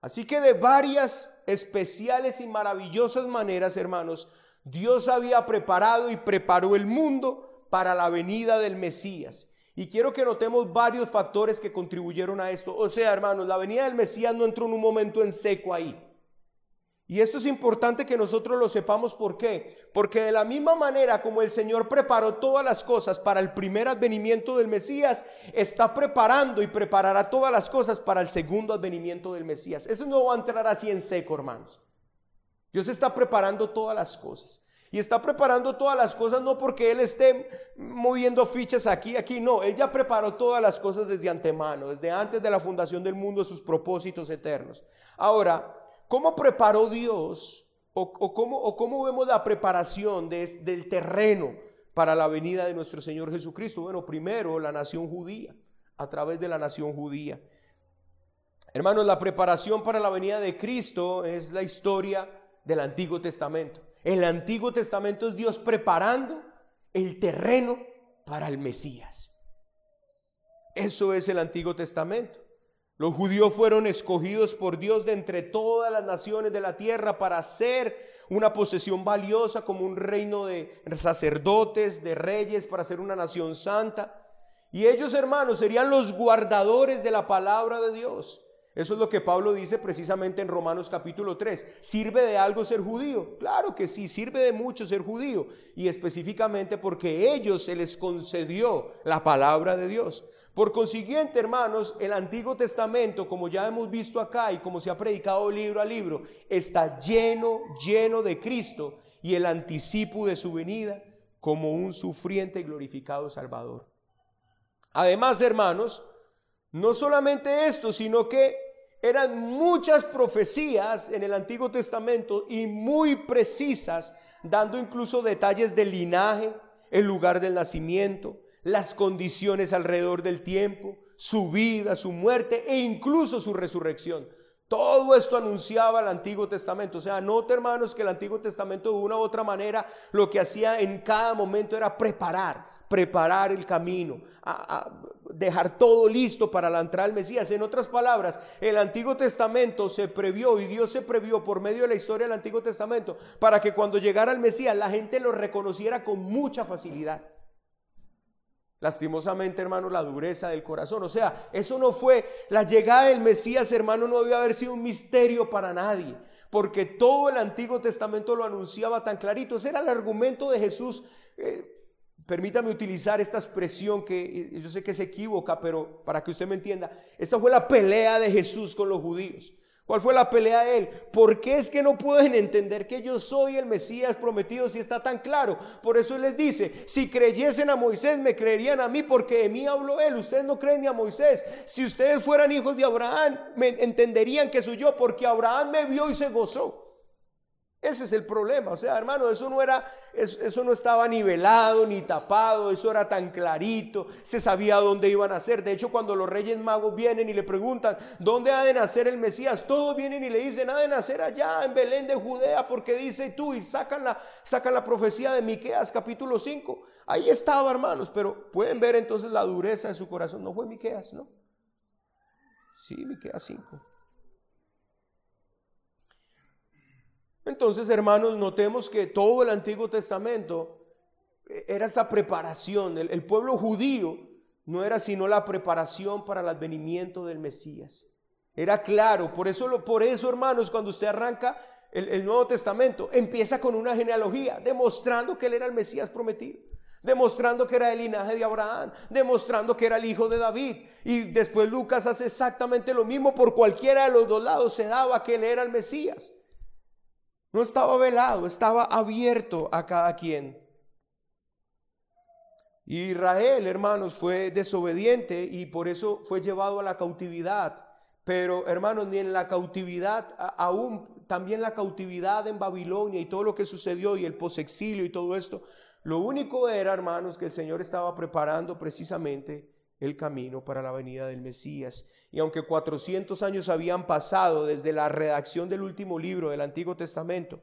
Así que de varias especiales y maravillosas maneras, hermanos, Dios había preparado y preparó el mundo para la venida del Mesías. Y quiero que notemos varios factores que contribuyeron a esto. O sea, hermanos, la venida del Mesías no entró en un momento en seco ahí. Y esto es importante que nosotros lo sepamos por qué. Porque de la misma manera como el Señor preparó todas las cosas para el primer advenimiento del Mesías, está preparando y preparará todas las cosas para el segundo advenimiento del Mesías. Eso no va a entrar así en seco, hermanos. Dios está preparando todas las cosas. Y está preparando todas las cosas no porque Él esté moviendo fichas aquí, aquí, no. Él ya preparó todas las cosas desde antemano, desde antes de la fundación del mundo, sus propósitos eternos. Ahora, ¿cómo preparó Dios o, cómo, o cómo, vemos la preparación del terreno para la venida de nuestro Señor Jesucristo? Bueno, primero la nación judía, a través de la nación judía. Hermanos, la preparación para la venida de Cristo es la historia del Antiguo Testamento. El Antiguo Testamento es Dios preparando el terreno para el Mesías. Eso es el Antiguo Testamento. Los judíos fueron escogidos por Dios de entre todas las naciones de la tierra para ser una posesión valiosa como un reino de sacerdotes, de reyes, para ser una nación santa. Y ellos, hermanos, serían los guardadores de la palabra de Dios. Eso es lo que Pablo dice precisamente en Romanos capítulo 3. ¿Sirve de algo ser judío? Claro que sí, sirve de mucho ser judío. Y específicamente porque ellos se les concedió la palabra de Dios. Por consiguiente, hermanos, el Antiguo Testamento, como ya hemos visto acá y como se ha predicado libro a libro, está lleno, lleno de Cristo y el anticipo de su venida como un sufriente glorificado Salvador. Además, hermanos, no solamente esto, sino que eran muchas profecías en el Antiguo Testamento y muy precisas, dando incluso detalles del linaje, el lugar del nacimiento, las condiciones alrededor del tiempo, su vida, su muerte e incluso su resurrección. Todo esto anunciaba el Antiguo Testamento. O sea, nota hermanos que el Antiguo Testamento de una u otra manera lo que hacía en cada momento era preparar, preparar el camino, dejar todo listo para la entrada del Mesías. En otras palabras, el Antiguo Testamento se previó y Dios se previó por medio de la historia del Antiguo Testamento para que cuando llegara el Mesías la gente lo reconociera con mucha facilidad. Lastimosamente, hermano, la dureza del corazón. O sea, eso no fue la llegada del Mesías, hermano, no debe haber sido un misterio para nadie, porque todo el Antiguo Testamento lo anunciaba tan clarito. Ese era el argumento de Jesús. Eh, permítame utilizar esta expresión que yo sé que se equivoca, pero para que usted me entienda, esa fue la pelea de Jesús con los judíos. ¿Cuál fue la pelea de él? ¿Por qué es que no pueden entender que yo soy el Mesías prometido si está tan claro? Por eso él les dice, si creyesen a Moisés, me creerían a mí porque de mí habló él. Ustedes no creen ni a Moisés. Si ustedes fueran hijos de Abraham, me entenderían que soy yo porque Abraham me vio y se gozó. Ese es el problema. O sea, hermano, eso no era, eso, no estaba nivelado ni tapado, eso era tan clarito, se sabía dónde iban a ser. De hecho, cuando los reyes magos vienen y le preguntan, ¿dónde ha de nacer el Mesías? Todos vienen y le dicen, ha de nacer allá en Belén de Judea, porque dice tú, y sacan la, sacan la profecía de Miqueas capítulo 5. Ahí estaba, hermanos, pero pueden ver entonces la dureza de su corazón. No fue Miqueas, ¿no? Sí, Miqueas 5. Entonces, hermanos, notemos que todo el Antiguo Testamento era esa preparación. El, pueblo judío no era sino la preparación para el advenimiento del Mesías. Era claro, por eso, por eso hermanos, cuando usted arranca el, el Nuevo Testamento, empieza con una genealogía, demostrando que él era el Mesías prometido demostrando que era el linaje de Abraham, demostrando que era el hijo de David. Y después Lucas hace exactamente lo mismo, por cualquiera de los dos lados se daba que él era el Mesías. No estaba velado, estaba abierto a cada quien. Israel, hermanos, fue desobediente y por eso fue llevado a la cautividad. Pero, hermanos, ni en la cautividad, aún también la cautividad en Babilonia y todo lo que sucedió y el posexilio y todo esto, lo único era, hermanos, que el Señor estaba preparando precisamente el camino para la venida del Mesías. Y aunque 400 años habían pasado desde la redacción del último libro del Antiguo Testamento,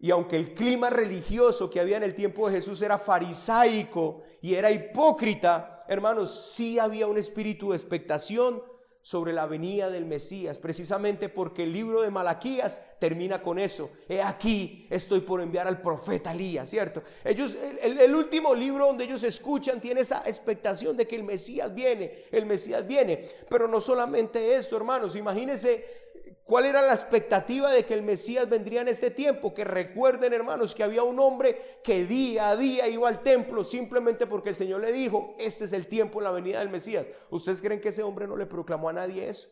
y aunque el clima religioso que había en el tiempo de Jesús era farisaico y era hipócrita, hermanos, sí había un espíritu de expectación sobre la venida del Mesías, precisamente porque el libro de Malaquías termina con eso. He aquí, estoy por enviar al profeta Elías, ¿cierto? Ellos, el, el, último libro donde ellos escuchan tiene esa expectación de que el Mesías viene, el Mesías viene. Pero no solamente esto, hermanos, imagínense ¿Cuál era la expectativa de que el Mesías vendría en este tiempo? Que recuerden, hermanos, que había un hombre que día a día iba al templo simplemente porque el Señor le dijo, este es el tiempo en la venida del Mesías. ¿Ustedes creen que ese hombre no le proclamó a nadie eso?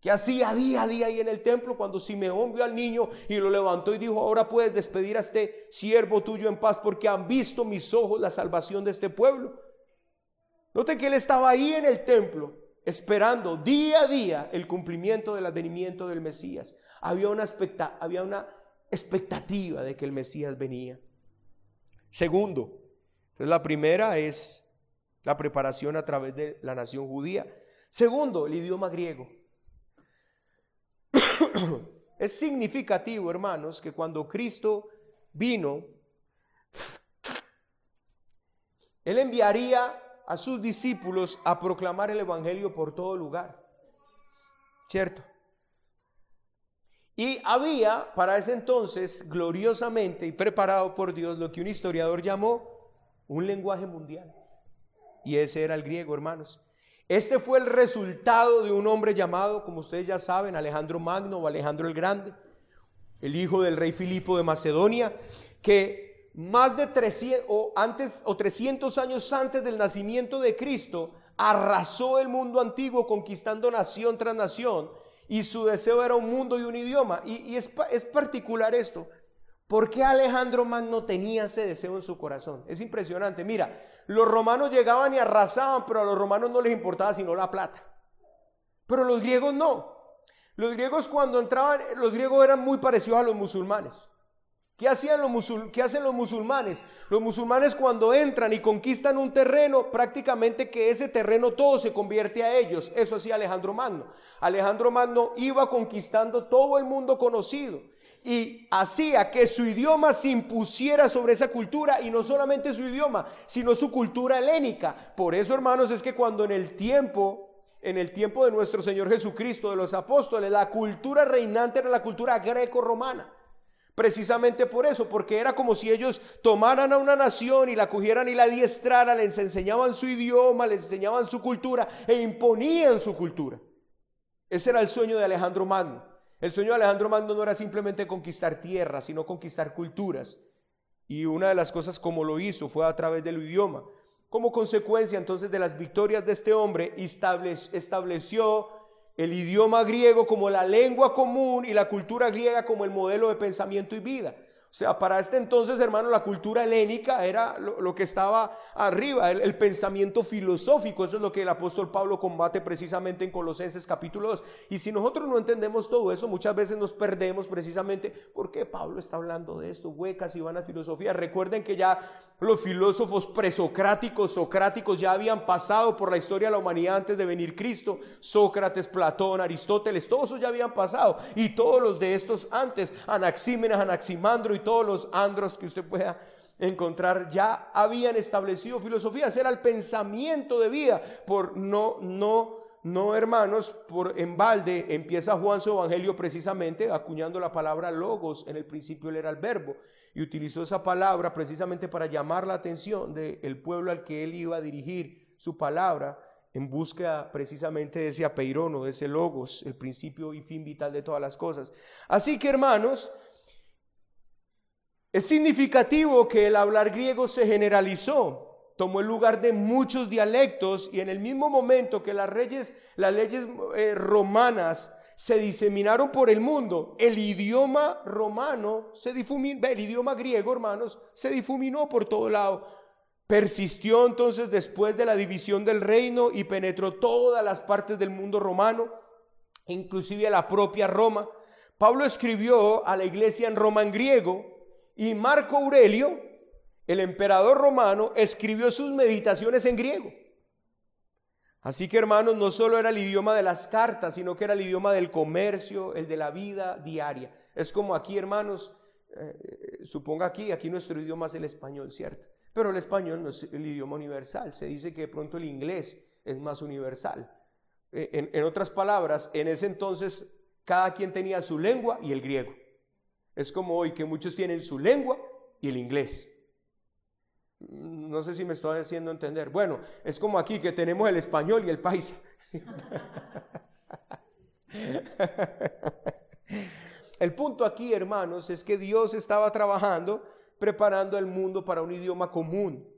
Que hacía día a día ahí en el templo cuando Simeón vio al niño y lo levantó y dijo, ahora puedes despedir a este siervo tuyo en paz porque han visto mis ojos la salvación de este pueblo. Note que él estaba ahí en el templo esperando día a día el cumplimiento del advenimiento del Mesías. Había una, había una expectativa de que el Mesías venía. Segundo, la primera es la preparación a través de la nación judía. Segundo, el idioma griego. es significativo, hermanos, que cuando Cristo vino, Él enviaría a sus discípulos a proclamar el Evangelio por todo lugar. ¿Cierto? Y había para ese entonces, gloriosamente y preparado por Dios, lo que un historiador llamó un lenguaje mundial. Y ese era el griego, hermanos. Este fue el resultado de un hombre llamado, como ustedes ya saben, Alejandro Magno o Alejandro el Grande, el hijo del rey Filipo de Macedonia, que más de 300 o antes o 300 años antes del nacimiento de Cristo arrasó el mundo antiguo conquistando nación tras nación y su deseo era un mundo y un idioma. Y, es, es particular esto. ¿Por qué Alejandro Magno tenía ese deseo en su corazón? Es impresionante. Mira, los romanos llegaban y arrasaban, pero a los romanos no les importaba sino la plata. Pero los griegos no. Los griegos cuando entraban, los griegos eran muy parecidos a los musulmanes. ¿Qué, hacían los musul ¿Qué hacen los musulmanes? Los musulmanes cuando entran y conquistan un terreno, prácticamente que ese terreno todo se convierte a ellos. Eso hacía Alejandro Magno. Alejandro Magno iba conquistando todo el mundo conocido y hacía que su idioma se impusiera sobre esa cultura y no solamente su idioma, sino su cultura helénica. Por eso, hermanos, es que cuando en el tiempo en el tiempo de nuestro Señor Jesucristo, de los apóstoles, la cultura reinante era la cultura greco-romana. Precisamente por eso, porque era como si ellos tomaran a una nación y la cogieran y la adiestraran, les enseñaban su idioma, les enseñaban su cultura e imponían su cultura. Ese era el sueño de Alejandro Magno. El sueño de Alejandro Magno no era simplemente conquistar tierras, sino conquistar culturas. Y una de las cosas como lo hizo fue a través del idioma. Como consecuencia entonces de las victorias de este hombre, estableció el idioma griego como la lengua común y la cultura griega como el modelo de pensamiento y vida. O sea, para este entonces, hermano, la cultura helénica era lo, que estaba arriba, el, pensamiento filosófico. Eso es lo que el apóstol Pablo combate precisamente en Colosenses capítulo 2. Y si nosotros no entendemos todo eso, muchas veces nos perdemos precisamente porque Pablo está hablando de esto, huecas y van a filosofía. Recuerden que ya los filósofos presocráticos, socráticos, ya habían pasado por la historia de la humanidad antes de venir Cristo. Sócrates, Platón, Aristóteles, todos esos ya habían pasado. Y todos los de estos antes, Anaxímenes, Anaximandro y todos los andros que usted pueda encontrar ya habían establecido filosofías, era el pensamiento de vida. Por no, no, no, hermanos, por en balde empieza Juan su evangelio precisamente acuñando la palabra logos. En el principio él era el verbo y utilizó esa palabra precisamente para llamar la atención del pueblo al que él iba a dirigir su palabra en busca precisamente de ese apeirono, de ese logos, el principio y fin vital de todas las cosas. Así que hermanos, es significativo que el hablar griego se generalizó, tomó el lugar de muchos dialectos y en el mismo momento que las, leyes, las leyes eh, romanas se diseminaron por el mundo, el idioma romano se difuminó, el idioma griego, hermanos, se difuminó por todo lado. Persistió entonces después de la división del reino y penetró todas las partes del mundo romano, inclusive la propia Roma. Pablo escribió a la iglesia en Roma en griego y Marco Aurelio, el emperador romano, escribió sus meditaciones en griego. Así que hermanos, no solo era el idioma de las cartas, sino que era el idioma del comercio, el de la vida diaria. Es como aquí, hermanos, eh, suponga aquí, aquí nuestro idioma es el español, ¿cierto? Pero el español no es el idioma universal. Se dice que de pronto el inglés es más universal. Eh, en, en otras palabras, en ese entonces cada quien tenía su lengua y el griego. Es como hoy que muchos tienen su lengua y el inglés. No sé si me estoy haciendo entender. Bueno, es como aquí que tenemos el español y el paisa. El punto aquí, hermanos, es que Dios estaba trabajando preparando el mundo para un idioma común.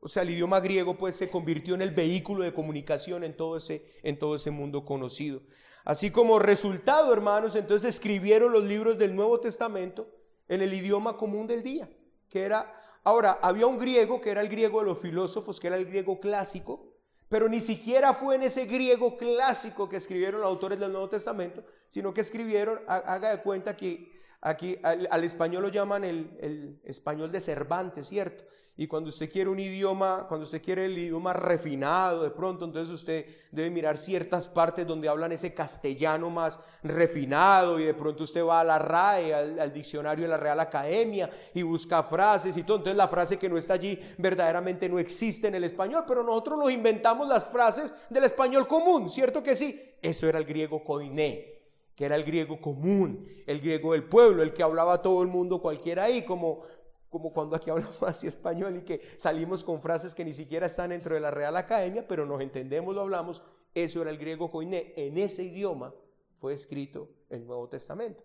O sea, el idioma griego pues se convirtió en el vehículo de comunicación en todo ese, en todo ese mundo conocido. Así como resultado, hermanos, entonces escribieron los libros del Nuevo Testamento en el idioma común del día, que era Ahora, había un griego que era el griego de los filósofos, que era el griego clásico, pero ni siquiera fue en ese griego clásico que escribieron los autores del Nuevo Testamento, sino que escribieron, haga de cuenta que Aquí al, español lo llaman el, el, español de Cervantes, ¿cierto? Y cuando usted quiere un idioma, cuando usted quiere el idioma refinado de pronto, entonces usted debe mirar ciertas partes donde hablan ese castellano más refinado y de pronto usted va a la RAE, al, diccionario de la Real Academia y busca frases y todo. Entonces la frase que no está allí verdaderamente no existe en el español, pero nosotros nos inventamos las frases del español común, ¿cierto que sí? Eso era el griego koiné que era el griego común, el griego del pueblo, el que hablaba todo el mundo cualquiera ahí, como, como cuando aquí hablamos así español y que salimos con frases que ni siquiera están dentro de la Real Academia, pero nos entendemos, lo hablamos, eso era el griego koiné. En ese idioma fue escrito el Nuevo Testamento.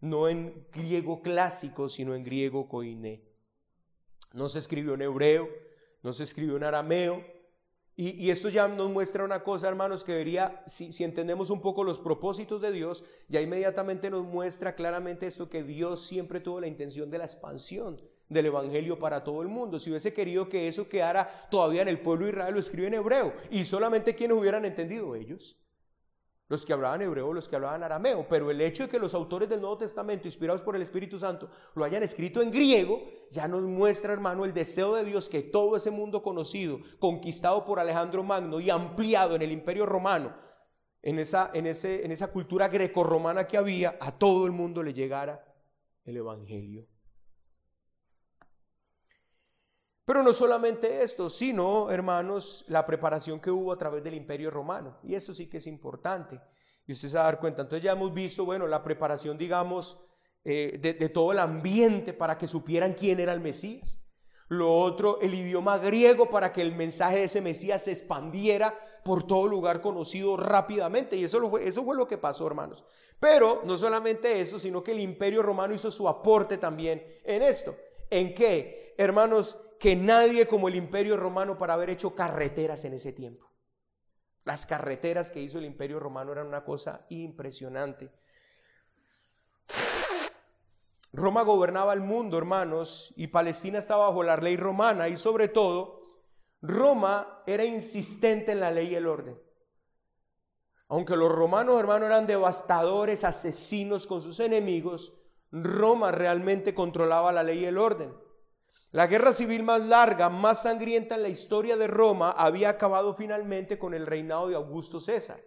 No en griego clásico, sino en griego koiné. No se escribió en hebreo, no se escribió en arameo. Y, esto ya nos muestra una cosa, hermanos, que debería, si, entendemos un poco los propósitos de Dios, ya inmediatamente nos muestra claramente esto, que Dios siempre tuvo la intención de la expansión del Evangelio para todo el mundo. Si hubiese querido que eso quedara todavía en el pueblo de Israel, lo escribe en hebreo. Y solamente quienes hubieran entendido ellos. Los que hablaban hebreo, los que hablaban arameo. Pero el hecho de que los autores del Nuevo Testamento, inspirados por el Espíritu Santo, lo hayan escrito en griego, ya nos muestra, hermano, el deseo de Dios que todo ese mundo conocido, conquistado por Alejandro Magno y ampliado en el Imperio Romano, en esa, en ese, en esa cultura grecorromana que había, a todo el mundo le llegara el Evangelio. Pero no solamente esto, sino, hermanos, la preparación que hubo a través del imperio romano. Y esto sí que es importante. Y usted se va a dar cuenta. Entonces ya hemos visto, bueno, la preparación, digamos, eh, de, todo el ambiente para que supieran quién era el Mesías. Lo otro, el idioma griego para que el mensaje de ese Mesías se expandiera por todo lugar conocido rápidamente. Y eso, fue, eso fue lo que pasó, hermanos. Pero no solamente eso, sino que el imperio romano hizo su aporte también en esto. ¿En qué? Hermanos, que nadie como el imperio romano para haber hecho carreteras en ese tiempo. Las carreteras que hizo el imperio romano eran una cosa impresionante. Roma gobernaba el mundo, hermanos, y Palestina estaba bajo la ley romana y sobre todo, Roma era insistente en la ley y el orden. Aunque los romanos, hermanos, eran devastadores, asesinos con sus enemigos, Roma realmente controlaba la ley y el orden. La guerra civil más larga, más sangrienta en la historia de Roma había acabado finalmente con el reinado de Augusto César.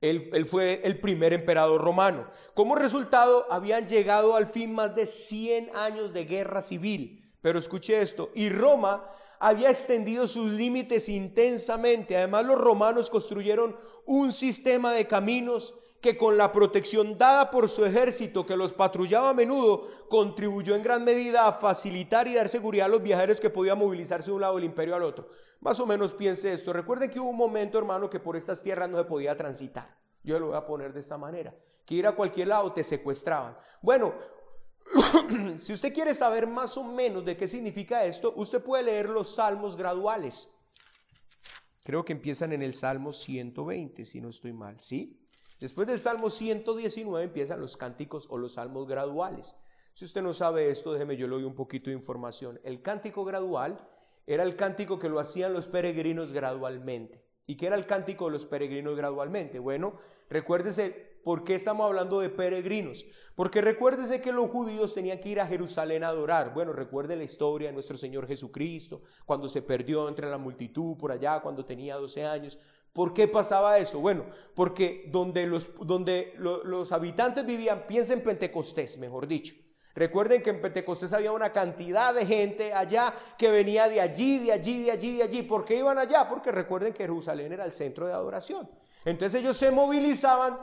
Él, fue el primer emperador romano. Como resultado, habían llegado al fin más de 100 años de guerra civil. Pero escuche esto, y Roma había extendido sus límites intensamente. Además, los romanos construyeron un sistema de caminos que con la protección dada por su ejército que los patrullaba a menudo, contribuyó en gran medida a facilitar y dar seguridad a los viajeros que podían movilizarse de un lado del imperio al otro. Más o menos piense esto. Recuerden que hubo un momento, hermano, que por estas tierras no se podía transitar. Yo lo voy a poner de esta manera. Que ir a cualquier lado te secuestraban. Bueno, si usted quiere saber más o menos de qué significa esto, usted puede leer los salmos graduales. Creo que empiezan en el Salmo 120, si no estoy mal, ¿sí? Después del Salmo 119 empiezan los cánticos o los salmos graduales. Si usted no sabe esto, déjeme yo le doy un poquito de información. El cántico gradual era el cántico que lo hacían los peregrinos gradualmente. ¿Y qué era el cántico de los peregrinos gradualmente? Bueno, recuérdese por qué estamos hablando de peregrinos. Porque recuérdese que los judíos tenían que ir a Jerusalén a adorar. Bueno, recuerde la historia de nuestro Señor Jesucristo, cuando se perdió entre la multitud por allá, cuando tenía 12 años. ¿Por qué pasaba eso? Bueno, porque donde los, donde los habitantes vivían, piensen en Pentecostés, mejor dicho. Recuerden que en Pentecostés había una cantidad de gente allá que venía de allí, de allí, de allí, de allí. ¿Por qué iban allá? Porque recuerden que Jerusalén era el centro de adoración. Entonces ellos se movilizaban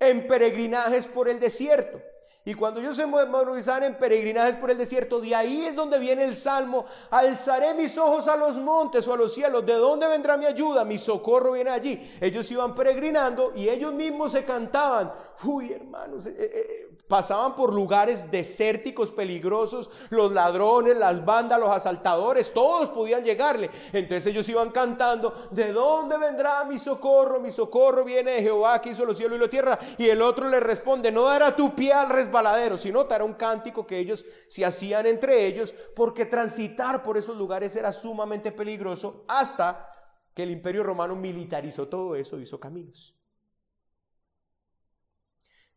en peregrinajes por el desierto. Y cuando ellos se movilizaban en peregrinajes por el desierto, de ahí es donde viene el salmo, alzaré mis ojos a los montes o a los cielos, ¿de dónde vendrá mi ayuda? Mi socorro viene allí. Ellos iban peregrinando y ellos mismos se cantaban, uy hermanos, eh, eh, eh, pasaban por lugares desérticos, peligrosos, los ladrones, las bandas, los asaltadores, todos podían llegarle. Entonces ellos iban cantando, ¿de dónde vendrá mi socorro? Mi socorro viene de Jehová que hizo los cielos y la tierra. Y el otro le responde, no dará tu pie al baladero, sino era un cántico que ellos se hacían entre ellos, porque transitar por esos lugares era sumamente peligroso hasta que el imperio romano militarizó todo eso, hizo caminos.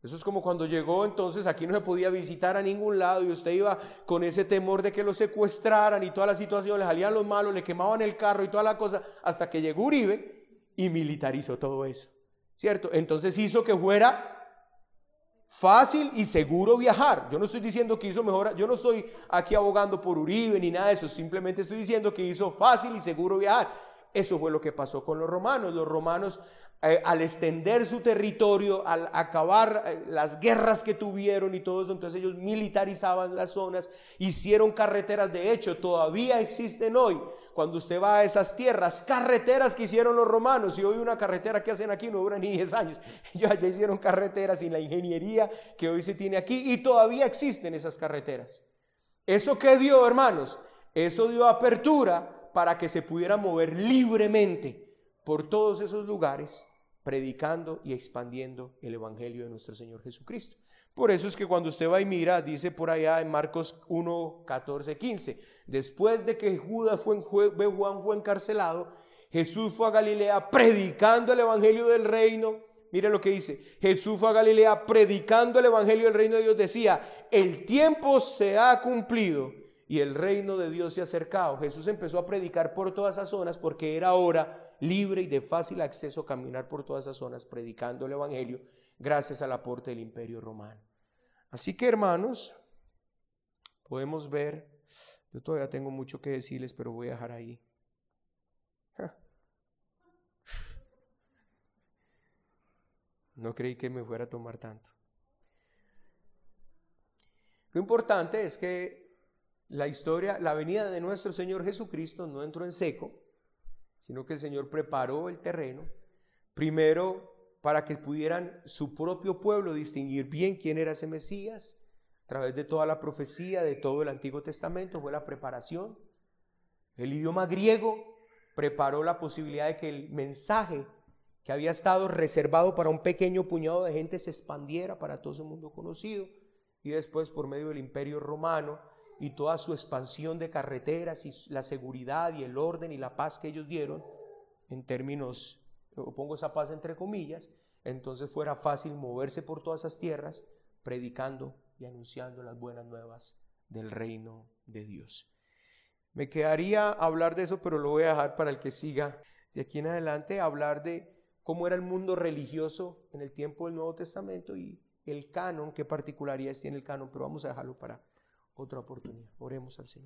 Eso es como cuando llegó entonces aquí no se podía visitar a ningún lado y usted iba con ese temor de que lo secuestraran y toda la situación, le salían los malos, le quemaban el carro y toda la cosa, hasta que llegó Uribe y militarizó todo eso. ¿Cierto? Entonces hizo que fuera fácil y seguro viajar. Yo no estoy diciendo que hizo mejor, yo no estoy aquí abogando por Uribe ni nada de eso, simplemente estoy diciendo que hizo fácil y seguro viajar. Eso fue lo que pasó con los romanos. Los romanos eh, al extender su territorio, al acabar eh, las guerras que tuvieron y todo eso, entonces ellos militarizaban las zonas, hicieron carreteras, de hecho todavía existen hoy, cuando usted va a esas tierras, carreteras que hicieron los romanos, y hoy una carretera que hacen aquí no dura ni 10 años, ya, ya hicieron carreteras y la ingeniería que hoy se tiene aquí, y todavía existen esas carreteras. ¿Eso qué dio, hermanos? Eso dio apertura para que se pudiera mover libremente por todos esos lugares predicando y expandiendo el Evangelio de nuestro Señor Jesucristo. Por eso es que cuando usted va y mira, dice por allá en Marcos 1, 14, 15, después de que Judas fue, Juan fue encarcelado, Jesús fue a Galilea predicando el Evangelio del reino. Mire lo que dice, Jesús fue a Galilea predicando el Evangelio del reino de Dios. Decía, el tiempo se ha cumplido y el reino de Dios se ha acercado. Jesús empezó a predicar por todas esas zonas porque era hora libre y de fácil acceso caminar por todas esas zonas predicando el Evangelio gracias al aporte del imperio romano. Así que hermanos, podemos ver, yo todavía tengo mucho que decirles, pero voy a dejar ahí. No creí que me fuera a tomar tanto. Lo importante es que la historia, la venida de nuestro Señor Jesucristo no entró en seco, sino que el Señor preparó el terreno, primero para que pudieran su propio pueblo distinguir bien quién era ese Mesías, a través de toda la profecía, de todo el Antiguo Testamento, fue la preparación. El idioma griego preparó la posibilidad de que el mensaje que había estado reservado para un pequeño puñado de gente se expandiera para todo ese mundo conocido y después por medio del imperio romano y toda su expansión de carreteras y la seguridad y el orden y la paz que ellos dieron, en términos, pongo esa paz entre comillas, entonces fuera fácil moverse por todas esas tierras predicando y anunciando las buenas nuevas del reino de Dios. Me quedaría hablar de eso, pero lo voy a dejar para el que siga de aquí en adelante, hablar de cómo era el mundo religioso en el tiempo del Nuevo Testamento y el canon, qué particularidades tiene el canon, pero vamos a dejarlo para otra oportunidad. Oremos al Señor.